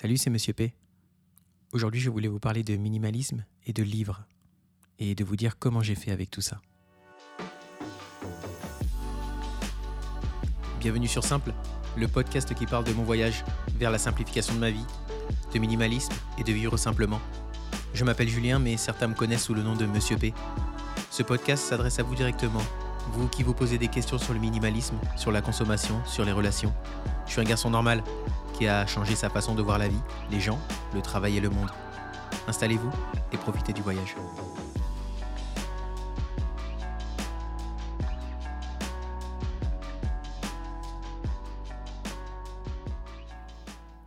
Salut, c'est Monsieur P. Aujourd'hui, je voulais vous parler de minimalisme et de livres, et de vous dire comment j'ai fait avec tout ça. Bienvenue sur Simple, le podcast qui parle de mon voyage vers la simplification de ma vie, de minimalisme et de vivre simplement. Je m'appelle Julien, mais certains me connaissent sous le nom de Monsieur P. Ce podcast s'adresse à vous directement, vous qui vous posez des questions sur le minimalisme, sur la consommation, sur les relations. Je suis un garçon normal qui a changé sa façon de voir la vie, les gens, le travail et le monde. Installez-vous et profitez du voyage.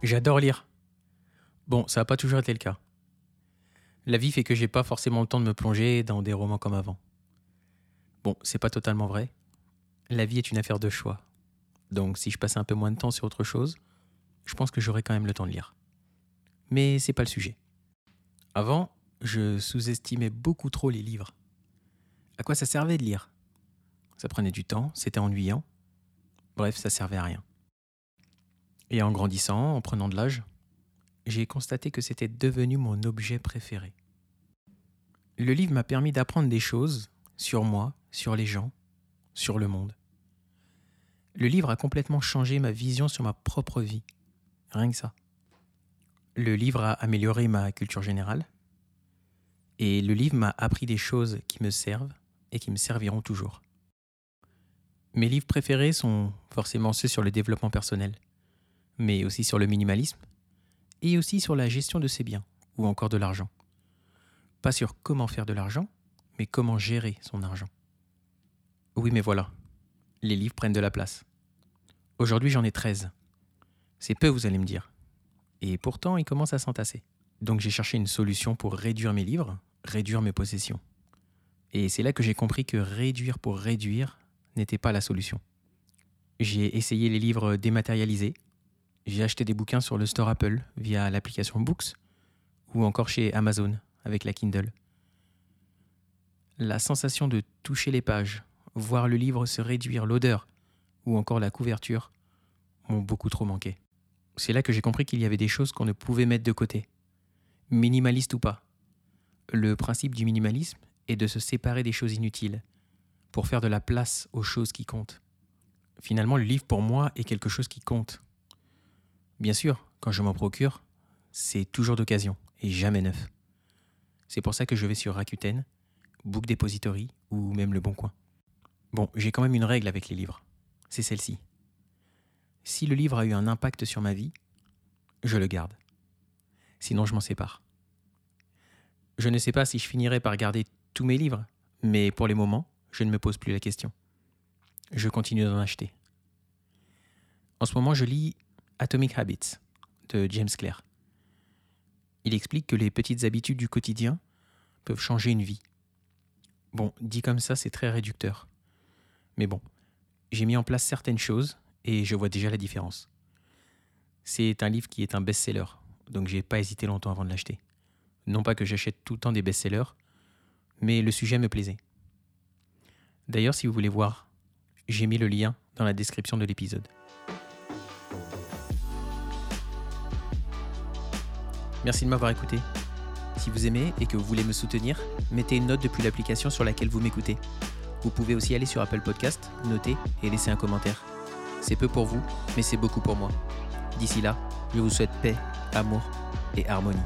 J'adore lire. Bon, ça n'a pas toujours été le cas. La vie fait que j'ai pas forcément le temps de me plonger dans des romans comme avant. Bon, c'est pas totalement vrai. La vie est une affaire de choix. Donc si je passais un peu moins de temps sur autre chose, je pense que j'aurais quand même le temps de lire. Mais c'est pas le sujet. Avant, je sous-estimais beaucoup trop les livres. À quoi ça servait de lire? Ça prenait du temps, c'était ennuyant. Bref, ça servait à rien. Et en grandissant, en prenant de l'âge, j'ai constaté que c'était devenu mon objet préféré. Le livre m'a permis d'apprendre des choses sur moi, sur les gens, sur le monde. Le livre a complètement changé ma vision sur ma propre vie. Rien que ça. Le livre a amélioré ma culture générale. Et le livre m'a appris des choses qui me servent et qui me serviront toujours. Mes livres préférés sont forcément ceux sur le développement personnel, mais aussi sur le minimalisme, et aussi sur la gestion de ses biens, ou encore de l'argent. Pas sur comment faire de l'argent, mais comment gérer son argent. Oui, mais voilà, les livres prennent de la place. Aujourd'hui, j'en ai 13. C'est peu, vous allez me dire. Et pourtant, ils commencent à s'entasser. Donc j'ai cherché une solution pour réduire mes livres, réduire mes possessions. Et c'est là que j'ai compris que réduire pour réduire n'était pas la solution. J'ai essayé les livres dématérialisés. J'ai acheté des bouquins sur le store Apple via l'application Books ou encore chez Amazon avec la Kindle. La sensation de toucher les pages, voir le livre se réduire, l'odeur ou encore la couverture m'ont beaucoup trop manqué. C'est là que j'ai compris qu'il y avait des choses qu'on ne pouvait mettre de côté. Minimaliste ou pas. Le principe du minimalisme est de se séparer des choses inutiles pour faire de la place aux choses qui comptent. Finalement, le livre pour moi est quelque chose qui compte. Bien sûr, quand je m'en procure, c'est toujours d'occasion et jamais neuf. C'est pour ça que je vais sur Rakuten, Book Depository ou même Le Bon Coin. Bon, j'ai quand même une règle avec les livres. C'est celle-ci si le livre a eu un impact sur ma vie, je le garde. Sinon, je m'en sépare. Je ne sais pas si je finirai par garder tous mes livres, mais pour les moments, je ne me pose plus la question. Je continue d'en acheter. En ce moment, je lis Atomic Habits de James Clear. Il explique que les petites habitudes du quotidien peuvent changer une vie. Bon, dit comme ça, c'est très réducteur. Mais bon, j'ai mis en place certaines choses et je vois déjà la différence. C'est un livre qui est un best-seller, donc j'ai pas hésité longtemps avant de l'acheter. Non pas que j'achète tout le temps des best-sellers, mais le sujet me plaisait. D'ailleurs, si vous voulez voir, j'ai mis le lien dans la description de l'épisode. Merci de m'avoir écouté. Si vous aimez et que vous voulez me soutenir, mettez une note depuis l'application sur laquelle vous m'écoutez. Vous pouvez aussi aller sur Apple Podcast, noter et laisser un commentaire. C'est peu pour vous, mais c'est beaucoup pour moi. D'ici là, je vous souhaite paix, amour et harmonie.